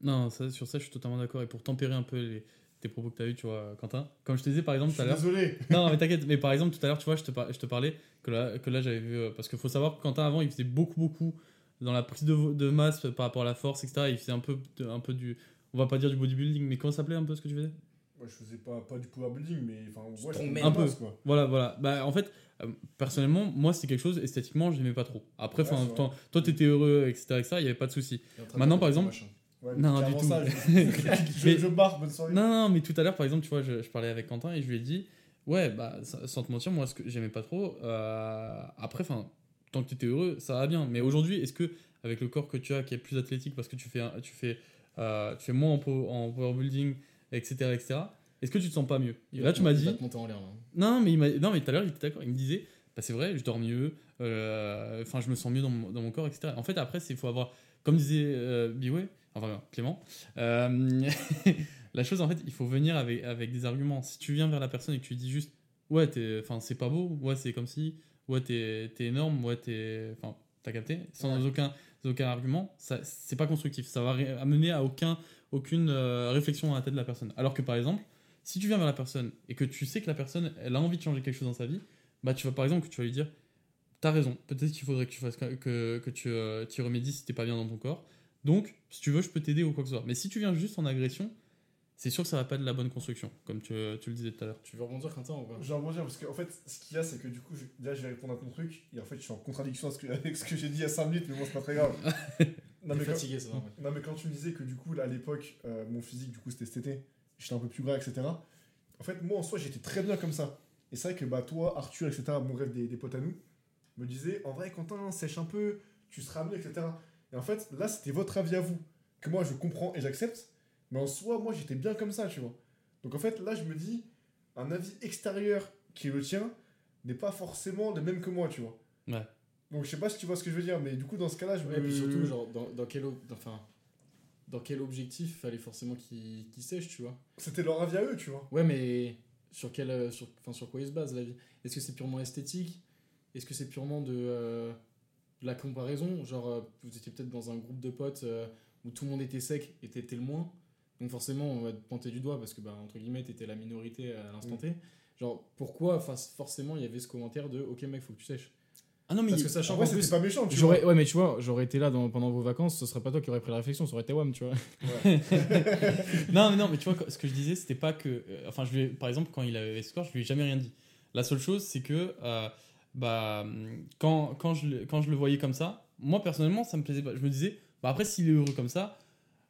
Non, ça, sur ça, je suis totalement d'accord. Et pour tempérer un peu les- tes propos que tu as eu, tu vois, Quentin, comme je te disais par exemple tout à
suis
l'heure.
désolé.
Non, mais t'inquiète, mais par exemple, tout à l'heure, tu vois, je te, par- je te parlais que là, que là j'avais vu. euh, parce qu'il faut savoir que Quentin, avant, il faisait beaucoup, beaucoup dans la prise de, de masse par rapport à la force, etc. Il faisait un peu, de- un peu du. On va pas dire du bodybuilding, mais comment ça s'appelait un peu ce que tu faisais?
Moi, je faisais pas, pas du power building, mais enfin, ouais,
Un peu.
quoi.
Voilà, voilà. Bah, en fait, euh, personnellement, moi, c'était quelque chose, esthétiquement, je n'aimais pas trop. Après, enfin,
c'est
toi, toi, t'étais heureux, etc., etc., il y avait pas de souci. Maintenant, par exemple-
Ouais,
Non, du tout.
ça, je, je,
Mais-
je barre, bonne soirée.
Non, non, mais tout à l'heure, par exemple, tu vois, je, je parlais avec Quentin et je lui ai dit, ouais, bah, sans sans te mentir, moi, ce que j'aimais pas trop, euh, après, enfin, tant que tu étais heureux, ça va bien. Mais aujourd'hui, est-ce que, avec le corps que tu as, qui est plus athlétique, parce que tu fais, tu fais, euh, tu fais moins en, po- en power building, etc., etc., est-ce que tu te sens pas mieux? Et là, tu m'as dit,
Il va te monter en l'air, là.
non, mais non, mais tout à l'heure, il était d'accord. Il me disait, bah, c'est vrai, je dors mieux, euh, enfin, je me sens mieux dans mon, dans mon corps, etc. En fait, après, il faut avoir, comme disait euh, Biway, enfin Clément, euh, la chose, en fait, il faut venir avec, avec des arguments. Si tu viens vers la personne et que tu lui dis juste, ouais, enfin, c'est pas beau, ouais, c'est comme si, ouais, t'es énorme, ouais, t'es. Enfin, t'as capté Sans
Ouais.
aucun, aucun argument, ça- c'est pas constructif. Ça va amener à aucun, aucune euh, réflexion dans la tête de la personne. Alors que par exemple, si tu viens vers la personne et que tu sais que la personne, elle a envie de changer quelque chose dans sa vie, bah tu vas par exemple, que tu vas lui dire, t'as raison, peut-être qu'il faudrait que tu fasses que tu euh, t'y remédies si t'es pas bien dans ton corps. Donc, si tu veux, je peux t'aider ou quoi que ce soit. Mais si tu viens juste en agression, c'est sûr que ça va pas être de la bonne construction, comme tu, tu le disais tout à l'heure.
Tu veux rebondir, Quentin, ou pas
Je vais rebondir parce qu'en fait, ce qu'il y a, c'est que du coup, je, là, je vais répondre à ton truc, et en fait, je suis en contradiction avec ce que, avec ce que j'ai dit il y a 5 minutes, mais bon, c'est pas très grave. non, mais quand,
fatigué, ça va. ouais.
non, mais quand tu me disais que du coup, là, à l'époque, euh, mon physique, du coup, c'était cet été, j'étais un peu plus gras, etc. En fait, moi, en soi, j'étais très bien comme ça. Et c'est vrai que bah, toi, Arthur, etc., mon rêve des, des potes à nous, me disaient, en vrai, Quentin, sèche un peu, tu seras mieux, etc. Et en fait, là, c'était votre avis à vous, que moi, je comprends et j'accepte, mais en soi, moi, j'étais bien comme ça, tu vois. Donc en fait, là, je me dis, un avis extérieur qui est le tien n'est pas forcément le même que moi, tu vois.
Ouais.
Donc je sais pas si tu vois ce que je veux dire, mais du coup, dans ce cas-là, je
Ouais, et
me...
puis surtout, genre, dans, dans quel, enfin, dans quel objectif fallait forcément qu'ils qu'ils sèchent, tu vois
C'était leur avis à eux, tu vois.
Ouais, mais sur, quel, euh, sur, enfin, sur quoi il se base la vie? Est-ce que c'est purement esthétique? Est-ce que c'est purement de. euh, la comparaison, genre, euh, vous étiez peut-être dans un groupe de potes euh, où tout le monde était sec et t'étais le moins. Donc forcément, on va te pointer du doigt parce que, bah, entre guillemets, t'étais la minorité à l'instant
Mm.
T. Genre, pourquoi forcément il y avait ce commentaire de Ok, mec, faut que tu sèches
Ah non, mais.
Parce que sachant
c'était pas méchant, tu vois.
Ouais, mais tu vois, j'aurais été là dans- pendant vos vacances, ce serait pas toi qui aurais pris la réflexion, ça aurait été WAM, tu vois.
non, mais non, mais tu vois, ce que je disais, c'était pas que. euh, enfin, je lui ai- par exemple, quand il avait score, je lui ai jamais rien dit. La seule chose, c'est que. euh, bah, quand, quand, je, le- quand je le voyais comme ça, moi, personnellement, ça me plaisait pas. Je me disais, bah, après, s'il est heureux comme ça.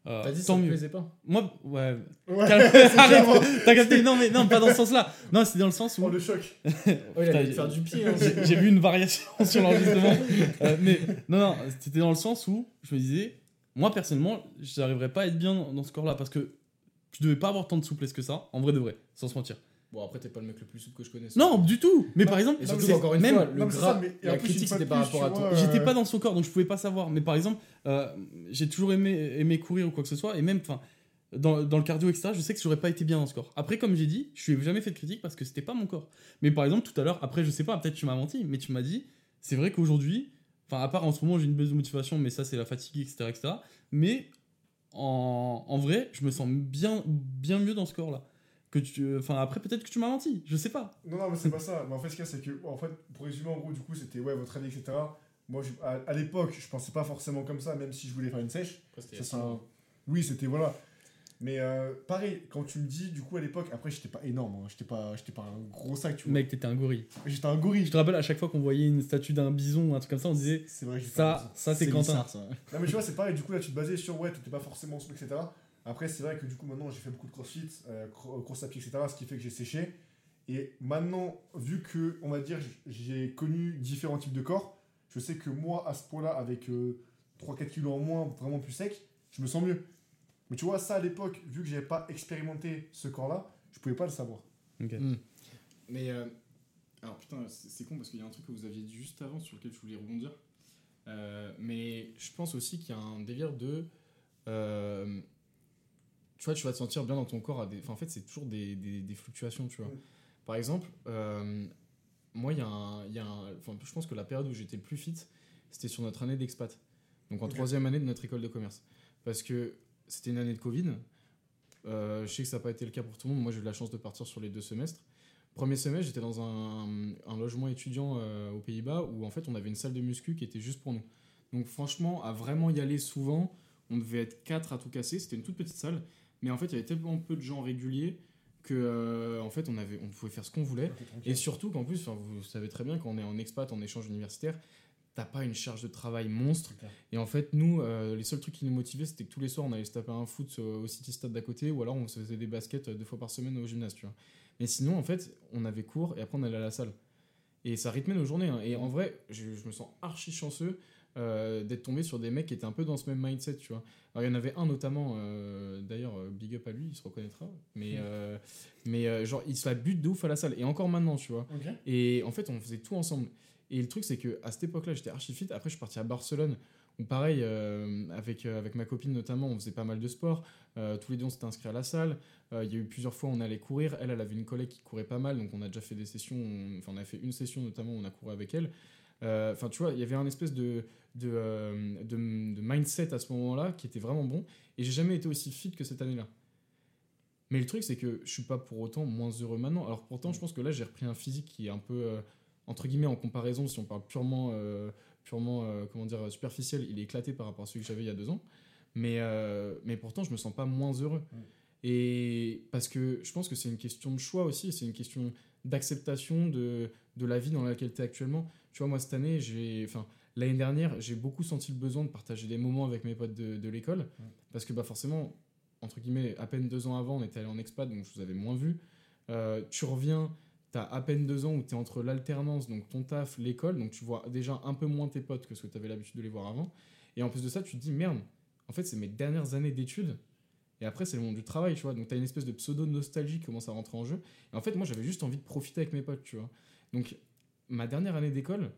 Euh,
T'as dit ça
tant
te
mieux.
plaisait pas
Moi, ouais.
Ouais,
Arrête, t'as capté Non, mais non, pas dans ce sens-là. Non, c'est dans le sens où
Oh, le choc.
Oh, il allait faire du pied. hein.
j'ai vu une variation sur l'enregistrement. Euh, mais non, non, c'était dans le sens où je me disais, moi personnellement, j'arriverais pas à être bien dans, dans ce corps-là parce que tu devais pas avoir tant de souplesse que ça, en vrai de vrai, sans se mentir.
Bon, après, t'es pas le mec le plus souple que je connaisse.
Non, du tout Mais
Non,
par exemple,
Et surtout,
c'est-
encore une
même,
fois, le
non,
gras,
ça, mais- et
la
plus,
critique c'était par rapport à toi.
j'étais
euh,
pas dans son corps donc je pouvais pas savoir. Mais par exemple, euh, j'ai toujours aimé, aimé courir ou quoi que ce soit, et même, enfin. Dans, dans le cardio, etc., je sais que j'aurais pas été bien dans ce corps. Après, comme j'ai dit, je ai jamais fait de critique parce que c'était pas mon corps. Mais par exemple, tout à l'heure, après, je sais pas, peut-être tu m'as menti, mais tu m'as dit, c'est vrai qu'aujourd'hui, enfin, à part en ce moment, j'ai une baisse de motivation, mais ça, c'est la fatigue, etc., etc. Mais en, en vrai, je me sens bien, bien mieux dans ce corps-là. Que tu, enfin, après, peut-être que tu m'as menti, je sais pas.
Non, non, mais c'est pas ça. Mais en fait, ce qu'il y a, c'est que, en fait, pour résumer, en gros, du coup, c'était ouais, votre année, etc. Moi, je- à, à l'époque, je pensais pas forcément comme ça, même si je voulais faire une sèche. Ça, un-. Oui, c'était voilà. Mais euh, pareil, quand tu me dis, du coup, à l'époque, après, j'étais pas énorme, hein, j'étais pas, j'étais pas un gros sac, tu vois.
Mec, t'étais un gorille.
J'étais un gorille.
Je te rappelle, à chaque fois qu'on voyait une statue d'un bison un truc comme ça, on disait,
C'est vrai, j'étais
ça, ça, c'est Quentin.
bizarre, ça.
Non mais tu vois c'est pareil du coup là tu te basais sur ouais t'étais pas forcément etc après c'est vrai que du coup maintenant j'ai fait beaucoup de crossfit euh, cro- course à pied etc ce qui fait que j'ai séché et maintenant vu que on va dire j'ai connu différents types de corps je sais que moi à ce point là avec 3-4 kilos en moins vraiment plus sec je me sens mieux mais tu vois ça à l'époque vu que j'avais pas expérimenté ce corps là je pouvais pas le savoir
Ok.
Mais euh, alors putain, c'est c'est con parce qu'il y a un truc que vous aviez dit juste avant sur lequel je voulais rebondir. Euh, mais je pense aussi qu'il y a un délire de. euh, tu vois, tu vas te sentir bien dans ton corps. À des, enfin, en fait, c'est toujours des, des, des fluctuations, tu vois.
Mm.
Par exemple, euh, moi, il y a un. il Y a un enfin, je pense que la période où j'étais le plus fit, c'était sur notre année d'expat. Donc en troisième année de notre école de commerce. Parce que c'était une année de Covid. Euh, je sais que ça n'a pas été le cas pour tout le monde. Moi, j'ai eu la chance de partir sur les deux semestres. Premier semestre, j'étais dans un, un logement étudiant euh, aux Pays-Bas où en fait on avait une salle de muscu qui était juste pour nous. Donc franchement, à vraiment y aller souvent, on devait être quatre à tout casser. C'était une toute petite salle, mais en fait il y avait tellement peu de gens réguliers que euh, en fait on avait, on pouvait faire ce qu'on voulait. Et surtout qu'en plus, vous savez très bien, quand on est en expat, en échange universitaire, t'as pas une charge de travail monstre. Et en fait, nous, euh, les seuls trucs qui nous motivaient, c'était que tous les soirs, on allait se taper un foot au City Stade d'à côté, ou alors on se faisait des baskets euh, deux fois par semaine au gymnase, tu vois. Mais sinon, en fait, on avait cours et après on allait à la salle. Et ça rythmait nos journées. hein. Et en vrai, je, je me sens archi chanceux euh, d'être tombé sur des mecs qui étaient un peu dans ce même mindset, tu vois. Alors il y en avait un notamment, euh, d'ailleurs, euh, big up à lui, il se reconnaîtra. Mais, euh, mais genre, il se la bute de ouf à la salle. Et encore maintenant, tu vois. Et en fait, on faisait tout ensemble. Et le truc, c'est que à cette époque-là, j'étais archi fit. Après, je suis parti à Barcelone, où pareil, avec, avec ma copine notamment, on faisait pas mal de sport. Tous les deux, on s'était inscrits à la salle. Il y a eu plusieurs fois, on allait courir. Elle, elle avait une collègue qui courait pas mal, donc on a déjà fait des sessions. on- Enfin, on a fait une session notamment, on a couru avec elle. Euh, Enfin, tu vois, il y avait un espèce de, de, euh, de, de mindset à ce moment-là qui était vraiment bon. Et j'ai jamais été aussi fit que cette année-là. Mais le truc, c'est que je suis pas pour autant moins heureux maintenant. Alors pourtant, je pense que là, j'ai repris un physique qui est un peu, euh, entre guillemets, en comparaison, si on parle purement, purement comment dire, superficiel, il est éclaté par rapport à celui que j'avais il y a deux ans. Mais, euh, mais pourtant, je me sens pas moins heureux.
Mm.
Et parce que je pense que c'est une question de choix aussi, c'est une question d'acceptation de, de la vie dans laquelle tu es actuellement. Tu vois, moi, cette année, j'ai. Enfin, l'année dernière, j'ai beaucoup senti le besoin de partager des moments avec mes potes de, de l'école. Parce que, bah, forcément, entre guillemets, à peine deux ans avant, on était allé en expat, donc je vous avais moins vu. Euh, tu reviens, tu as à peine deux ans où tu es entre l'alternance, donc ton taf, l'école, donc tu vois déjà un peu moins tes potes que ce que tu avais l'habitude de les voir avant. Et en plus de ça, tu te dis, merde, en fait, c'est mes dernières années d'études. Et après, c'est le monde du travail, tu vois. Donc, tu as une espèce de pseudo-nostalgie qui commence à rentrer en jeu. Et en fait, moi, j'avais juste envie de profiter avec mes potes, tu vois. Donc, ma dernière année d'école,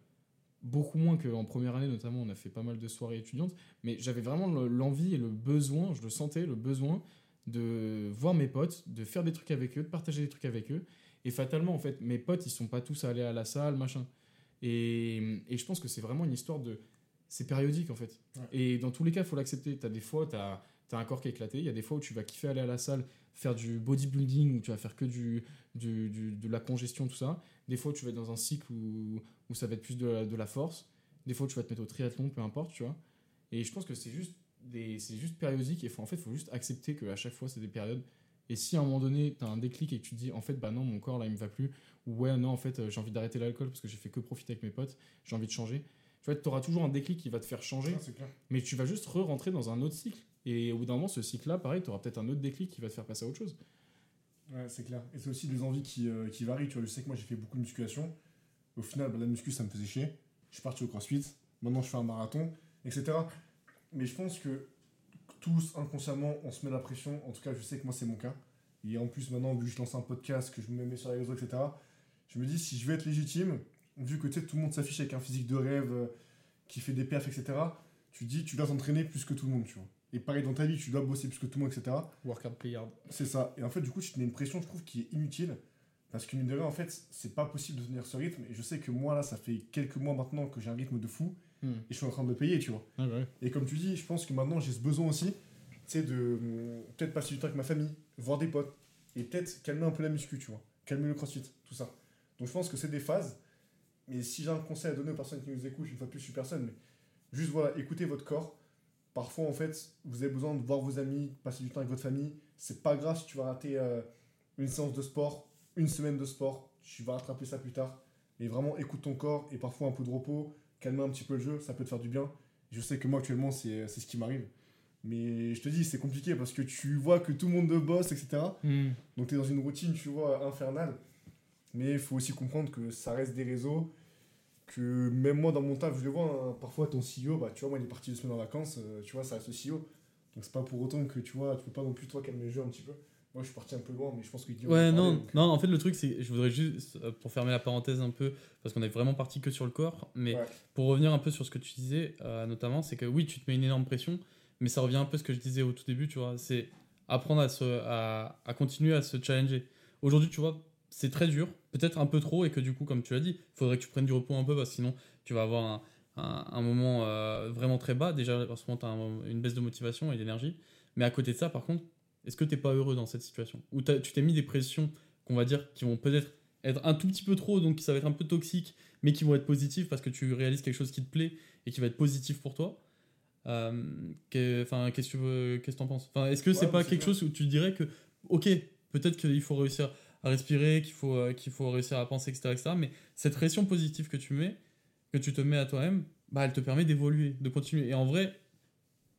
beaucoup moins qu'en première année, notamment, on a fait pas mal de soirées étudiantes, mais j'avais vraiment le- l'envie et le besoin, je le sentais, le besoin de voir mes potes, de faire des trucs avec eux, de partager des trucs avec eux. Et fatalement, en fait, mes potes, ils sont pas tous allés à la salle, machin. Et, et je pense que c'est vraiment une histoire de c'est périodique en fait.
Ouais.
Et dans tous les cas, il faut l'accepter. Tu as des fois, tu as, un corps qui est éclaté. Il y a des fois où tu vas kiffer aller à la salle, faire du bodybuilding, où tu vas faire que du, du- du- de la congestion, tout ça. Des fois, tu vas être dans un cycle où, où ça va être plus de la, de la force. Des fois, tu vas te mettre au triathlon, peu importe, tu vois. Et je pense que c'est juste, des- c'est juste périodique. Et faut, en fait, il faut juste accepter qu'à chaque fois, c'est des périodes. Et si à un moment donné, tu as un déclic et que tu te dis, en fait, bah non, mon corps là, il me va plus, ou ouais, non, en fait, euh, j'ai envie d'arrêter l'alcool parce que j'ai fait que profiter avec mes potes, j'ai envie de changer. Tu vois, tu auras toujours un déclic qui va te faire changer,
Ça,
mais tu vas juste re-rentrer dans un autre cycle. Et au bout d'un moment, ce cycle-là, pareil, tu auras peut-être un autre déclic qui va te faire passer à autre chose.
Ouais, c'est clair. Et c'est aussi des envies qui, euh, qui varient. Tu vois, je sais que moi j'ai fait beaucoup de musculation. Au final, bah, la muscu ça me faisait chier. Je suis parti au crossfit. Maintenant je fais un marathon, etc. Mais je pense que tous inconsciemment on se met la pression. En tout cas, je sais que moi c'est mon cas. Et en plus, maintenant, vu que je lance un podcast, que je me mets sur les réseaux, etc., je me dis si je veux être légitime, vu que tu tout le monde s'affiche avec un physique de rêve, euh, qui fait des perfs, etc., tu dis tu dois t'entraîner plus que tout le monde, tu vois. Et pareil dans ta vie, tu dois bosser plus que tout le monde, etc.
Work hard, play hard.
C'est ça. Et en fait, du coup, tu te mets une pression, je trouve, qui est inutile. Parce que, mine de rien, en fait, c'est pas possible de tenir ce rythme. Et je sais que moi, là, ça fait quelques mois maintenant que j'ai un rythme de fou.
Hmm.
Et je suis en train de le payer, tu vois.
Ah bah ouais.
Et comme tu dis, je pense que maintenant, j'ai ce besoin aussi, tu sais, de peut-être passer du temps avec ma famille, voir des potes. Et peut-être calmer un peu la muscu, tu vois. Calmer le crossfit, tout ça. Donc, je pense que c'est des phases. Mais si j'ai un conseil à donner aux personnes qui nous écoutent, une fois de plus, je suis personne, mais juste voilà, écoutez votre corps. Parfois, en fait, vous avez besoin de voir vos amis, passer du temps avec votre famille. C'est pas grave si tu vas rater euh, une séance de sport, une semaine de sport. Tu vas rattraper ça plus tard. Mais vraiment, écoute ton corps et parfois un peu de repos, calmer un petit peu le jeu, ça peut te faire du bien. Je sais que moi, actuellement, c'est c'est ce qui m'arrive. Mais je te dis, c'est compliqué parce que tu vois que tout le monde bosse, etc.
Hmm.
Donc tu es dans une routine, tu vois, infernale. Mais il faut aussi comprendre que ça reste des réseaux. Que même moi, dans mon taf, je le vois, hein, parfois ton CEO, bah, tu vois, moi, il est parti deux semaines en vacances, euh, tu vois, ça reste le CEO. Donc c'est pas pour autant que, tu vois, tu peux pas non plus, toi, calmer le jeu un petit peu. Moi, je suis parti un peu loin, mais je pense que Guillaume
Ouais, non,
donc-
non, en fait, le truc, c'est, je voudrais juste, euh, pour fermer la parenthèse un peu, parce qu'on est vraiment parti que sur le corps, mais
Ouais.
pour revenir un peu sur ce que tu disais, euh, notamment, c'est que oui, tu te mets une énorme pression, mais ça revient un peu à ce que je disais au tout début, tu vois, c'est apprendre à, se, à, à continuer à se challenger. Aujourd'hui, tu vois, c'est très dur, peut-être un peu trop, et que du coup, comme tu l'as dit, il faudrait que tu prennes du repos un peu, parce que sinon, tu vas avoir un, un, un moment euh, vraiment très bas. Déjà, en ce moment, tu as une baisse de motivation et d'énergie. Mais à côté de ça, par contre, est-ce que tu n'es pas heureux dans cette situation? Ou tu t'es mis des pressions, qu'on va dire, qui vont peut-être être un tout petit peu trop, donc ça va être un peu toxique, mais qui vont être positives parce que tu réalises quelque chose qui te plaît et qui va être positif pour toi? Euh, que- qu'est-ce que tu veux, qu'est-ce que t'en penses? Enfin, est-ce que c'est
Ouais,
pas
c'est
quelque
clair.
chose où tu dirais que, ok, peut-être qu'il faut réussir à respirer, qu'il faut, euh, qu'il faut réussir à penser, etc., etc., mais cette pression positive que tu mets, que tu te mets à toi-même, bah, elle te permet d'évoluer, de continuer. Et en vrai,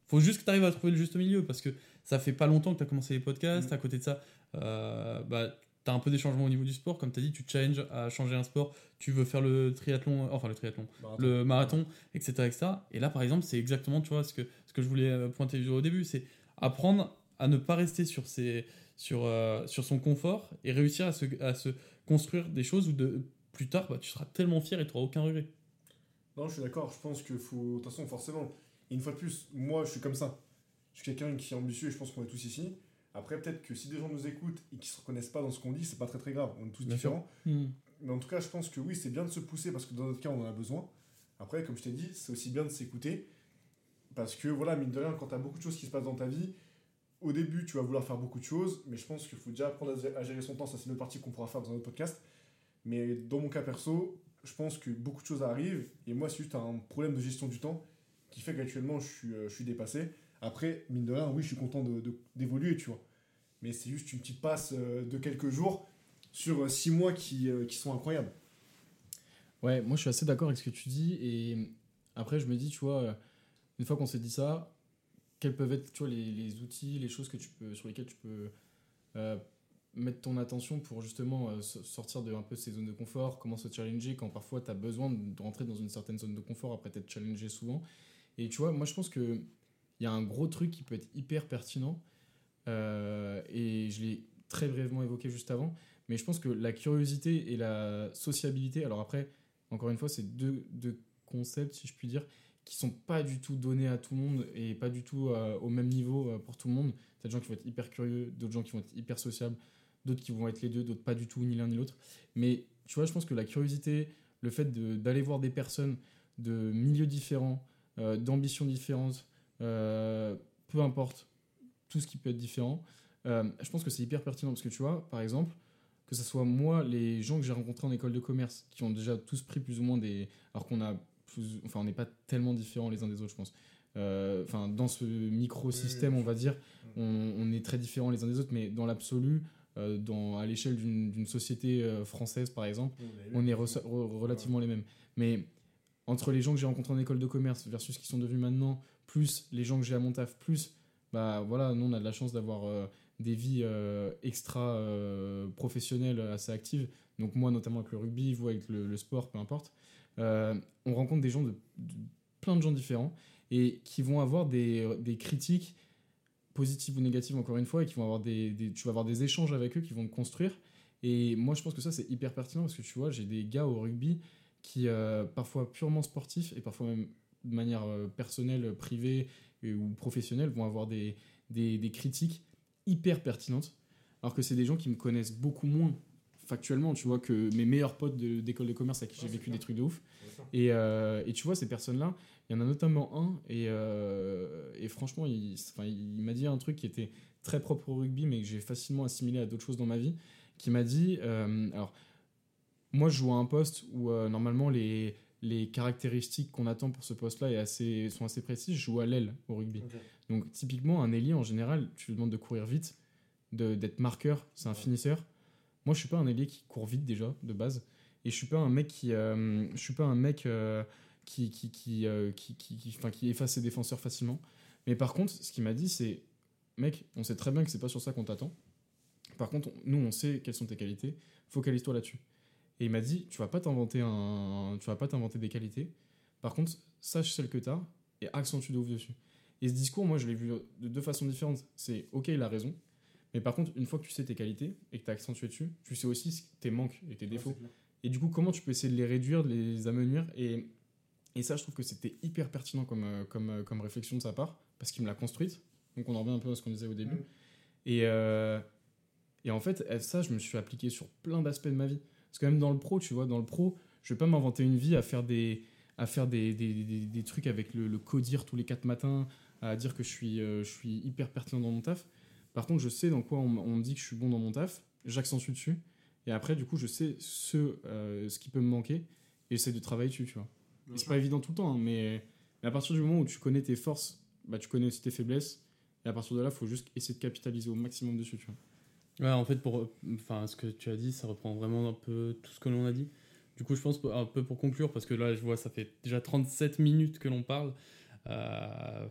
faut juste que tu arrives à trouver le juste milieu parce que ça fait pas longtemps que tu as commencé les podcasts.
Mm.
À côté de ça, euh, bah, tu as un peu des changements au niveau du sport. Comme tu as dit, tu challenges à changer un sport. Tu veux faire le triathlon, enfin le triathlon,
Marathon.
le marathon, etc., etc. Et là, par exemple, c'est exactement tu vois, ce, que, ce que je voulais euh, pointer au début c'est apprendre à ne pas rester sur, ses, sur, euh, sur son confort et réussir à se, à se construire des choses où de, plus tard, bah, tu seras tellement fier et tu n'auras aucun regret.
Non, je suis d'accord. Je pense qu'il faut. De toute façon, forcément. Et une fois de plus, moi, je suis comme ça. Je suis quelqu'un qui est ambitieux et je pense qu'on est tous ici. Après, peut-être que si des gens nous écoutent et qui se reconnaissent pas dans ce qu'on dit, c'est pas très très grave. On est tous
Bien
différents. Mais en tout cas, je pense que oui, c'est bien de se pousser parce que dans notre cas, on en a besoin. Après, comme je t'ai dit, c'est aussi bien de s'écouter. Parce que voilà, mine de rien, quand tu as beaucoup de choses qui se passent dans ta vie, au début, tu vas vouloir faire beaucoup de choses. Mais je pense qu'il faut déjà apprendre à gé- à gérer son temps. Ça, c'est une partie qu'on pourra faire dans un autre podcast. Mais dans mon cas perso, je pense que beaucoup de choses arrivent. Et moi, c'est juste un problème de gestion du temps qui fait qu'actuellement, je suis, euh, dépassé. Après, mine de rien, oui, je suis content de- de- d'évoluer, tu vois. Mais c'est juste une petite passe euh, de quelques jours sur euh, six mois qui, sont incroyables.
Ouais, moi je suis assez d'accord avec ce que tu dis. Et après, je me dis, tu vois, une fois qu'on s'est dit ça, quels peuvent être tu vois, les, les outils, les choses que tu peux, sur lesquelles tu peux euh, mettre ton attention pour justement euh, so- sortir de un peu ces zones de confort, comment se challenger quand parfois tu as besoin de rentrer dans une certaine zone de confort après t'être challengé souvent. Et tu vois, moi je pense que il y a un gros truc qui peut être hyper pertinent. euh, et je l'ai très brièvement évoqué juste avant. Mais je pense que la curiosité et la sociabilité, alors après, encore une fois, c'est deux, deux concepts, si je puis dire, qui sont pas du tout donnés à tout le monde et pas du tout euh, au même niveau euh, pour tout le monde. T'as des gens qui vont être hyper curieux, d'autres gens qui vont être hyper sociables, d'autres qui vont être les deux, d'autres pas du tout, ni l'un ni l'autre. Mais tu vois, je pense que la curiosité, le fait d'aller voir des personnes de milieux différents, euh, d'ambitions différentes, peu importe, tout ce qui peut être différent, je pense que c'est hyper pertinent parce que tu vois, par exemple, que ce soit moi, les gens que j'ai rencontrés en école de commerce, qui ont déjà tous pris plus ou moins des. Alors qu'on a plus. Enfin, on n'est pas tellement différents les uns des autres, je pense. Euh, Enfin, dans ce microsystème, on va dire, on, on est très différents les uns des autres, mais dans l'absolu, euh, dans, à l'échelle d'une société euh, française, par exemple, on est re- re- relativement les mêmes. Mais entre les gens que j'ai rencontrés en école de commerce versus qui sont devenus maintenant, plus les gens que j'ai à mon taf, plus, bah voilà, nous on a de la chance d'avoir euh, des vies euh, extra euh, professionnelles assez actives. Donc moi notamment avec le rugby, vous avec le, le sport, peu importe. Euh, on rencontre des gens de, plein de gens différents et qui vont avoir des, critiques positives ou négatives encore une fois et qui vont avoir des, tu vas avoir des échanges avec eux qui vont te construire. Et moi je pense que ça c'est hyper pertinent parce que tu vois j'ai des gars au rugby qui euh, parfois purement sportifs et parfois même de manière euh, personnelle privée ou professionnelle vont avoir des, des, des critiques hyper pertinentes. Alors que c'est des gens qui me connaissent beaucoup moins factuellement tu vois que mes meilleurs potes de- d'école de commerce avec qui j'ai vécu des trucs de ouf. Et, euh, et tu vois, ces personnes-là, il y en a notamment un, et, euh, et franchement, il, m'a dit un truc qui était très propre au rugby, mais que j'ai facilement assimilé à d'autres choses dans ma vie, qui m'a dit, euh, alors, moi je joue à un poste où normalement les, les caractéristiques qu'on attend pour ce poste-là assez, sont assez précises, je joue à l'aile au rugby. Donc typiquement, un ailier, en général, tu lui demandes de courir vite, de- d'être marqueur, c'est un finisseur. Moi, je suis pas un ailier qui court vite déjà, de base. Et je suis pas un mec qui... euh, je suis pas un mec euh, euh, qui, efface ses défenseurs facilement. Mais par contre, ce qu'il m'a dit, c'est... Mec, on sait très bien que c'est pas sur ça qu'on t'attend. Par contre, on- nous, on sait quelles sont tes qualités. Focalise-toi là-dessus. Et il m'a dit, tu vas pas t'inventer un, tu vas pas t'inventer des qualités. Par contre, sache celles que tu as et accentue de ouf dessus. Et ce discours, moi, je l'ai vu de deux façons différentes. C'est ok, il a raison. Mais par contre, une fois que tu sais tes qualités et que tu as accentué dessus, tu sais aussi tes manques et tes défauts. Et du coup, comment tu peux essayer de les réduire, de les amenuire et, et ça, je trouve que c'était hyper pertinent comme, euh, comme, euh, comme réflexion de sa part, parce qu'il me l'a construite. Donc on en revient un peu à ce qu'on disait au début. Et, euh, et en fait, ça, je me suis appliqué sur plein d'aspects de ma vie. Parce que même dans le pro, tu vois, dans le pro, je vais pas m'inventer une vie à faire des, à faire des, des, des- des trucs avec le, le codir tous les quatre matins, à dire que je suis, euh, je suis hyper pertinent dans mon taf. Par contre, je sais dans quoi on, me dit que je suis bon dans mon taf, j'accentue dessus. Et après, du coup, je sais ce, euh, ce qui peut me manquer et j'essaie de travailler dessus, tu vois. Et c'est pas évident tout le temps, hein, mais, mais à partir du moment où tu connais tes forces, bah, tu connais aussi tes faiblesses. Et à partir de là, il faut juste essayer de capitaliser au maximum dessus, tu vois.
Ouais, en fait, pour, enfin, ce que tu as dit, ça reprend vraiment un peu tout ce que l'on a dit. Du coup, je pense un peu pour conclure, parce que là, je vois, ça fait déjà 37 minutes que l'on parle. Euh,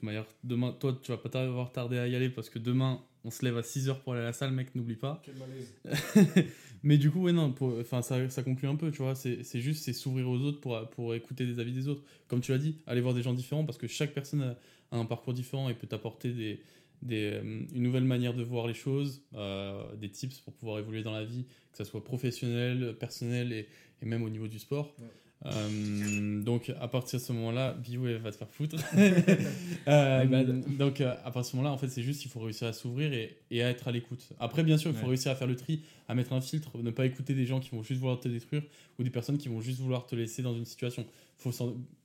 toute manière, demain, toi, tu vas pas t'avoir tardé à y aller, parce que demain, on se lève à 6h pour aller à la salle, mec, n'oublie pas.
Quel malaise.
Mais du coup, ouais, non, enfin, ça, ça conclut un peu, tu vois. C'est juste, c'est s'ouvrir aux autres pour, pour écouter des avis des autres. Comme tu as dit, aller voir des gens différents parce que chaque personne a, a un parcours différent et peut t'apporter des, des, euh, une nouvelle manière de voir les choses, euh, des tips pour pouvoir évoluer dans la vie, que ce soit professionnel, personnel et, et même au niveau du sport.
Ouais.
Euh, donc à partir de ce moment-là, Bio elle va te faire foutre. Euh, donc euh, à partir de ce moment-là, en fait, c'est juste qu'il faut réussir à s'ouvrir et, et à être à l'écoute. Après, bien sûr, il faut
Ouais.
réussir à faire le tri, à mettre un filtre, ne pas écouter des gens qui vont juste vouloir te détruire ou des personnes qui vont juste vouloir te laisser dans une situation. Faut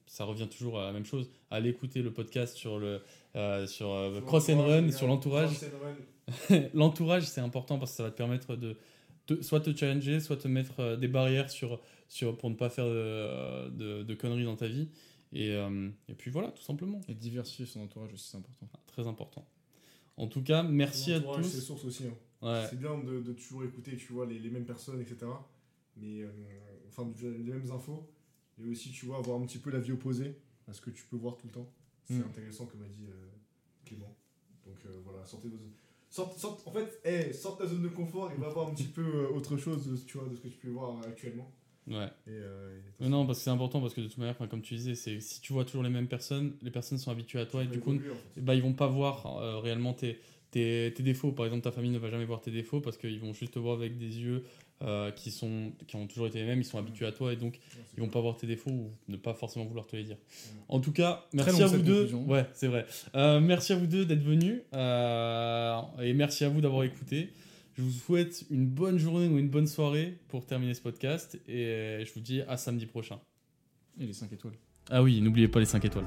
ça revient toujours à la même chose. Aller écouter le podcast sur le euh, sur Cross and Run, sur l'entourage. L'entourage, c'est important parce que ça va te permettre de, soit te challenger, soit te mettre euh, des barrières sur, sur, pour ne pas faire de, de, de conneries dans ta vie. Et, euh, et puis voilà, tout simplement.
Et diversifier son entourage aussi, c'est important.
Très important. En tout cas, merci à
L'entourage, C'est
tous.
source aussi. hein.
Ouais.
C'est bien de, de toujours écouter, tu vois, les, les mêmes personnes, etc. Mais, euh, enfin, les mêmes infos. Et aussi, tu vois, avoir un petit peu la vie opposée à ce que tu peux voir tout le temps. C'est
Mm.
intéressant, comme a dit euh, Clément. Donc euh, voilà, sortez vos... Sorte, sorte- en fait, hey, sorte ta zone de confort et va voir un petit peu euh, autre chose de, tu vois, de ce que tu peux voir actuellement.
ouais.
Et, euh, et-
non, parce que c'est important parce que de toute manière, comme tu disais, c'est si tu vois toujours les mêmes personnes, les personnes sont habituées à toi et du coup,
en fait.
bah, ils vont pas voir euh, réellement tes, tes, tes défauts. Par exemple, ta famille ne va jamais voir tes défauts parce qu'ils vont juste te voir avec des yeux euh, qui, sont, qui ont toujours été les mêmes, ils sont habitués à toi et donc ils vont pas voir tes défauts ou ne pas forcément vouloir te les dire. En tout cas, merci à vous deux. Ouais, c'est vrai. Euh, merci à vous deux d'être venus euh, et merci à vous d'avoir écouté. Je vous souhaite une bonne journée ou une bonne soirée pour terminer ce podcast et je vous dis à samedi prochain.
Et les 5 étoiles.
Ah oui, n'oubliez pas les 5 étoiles.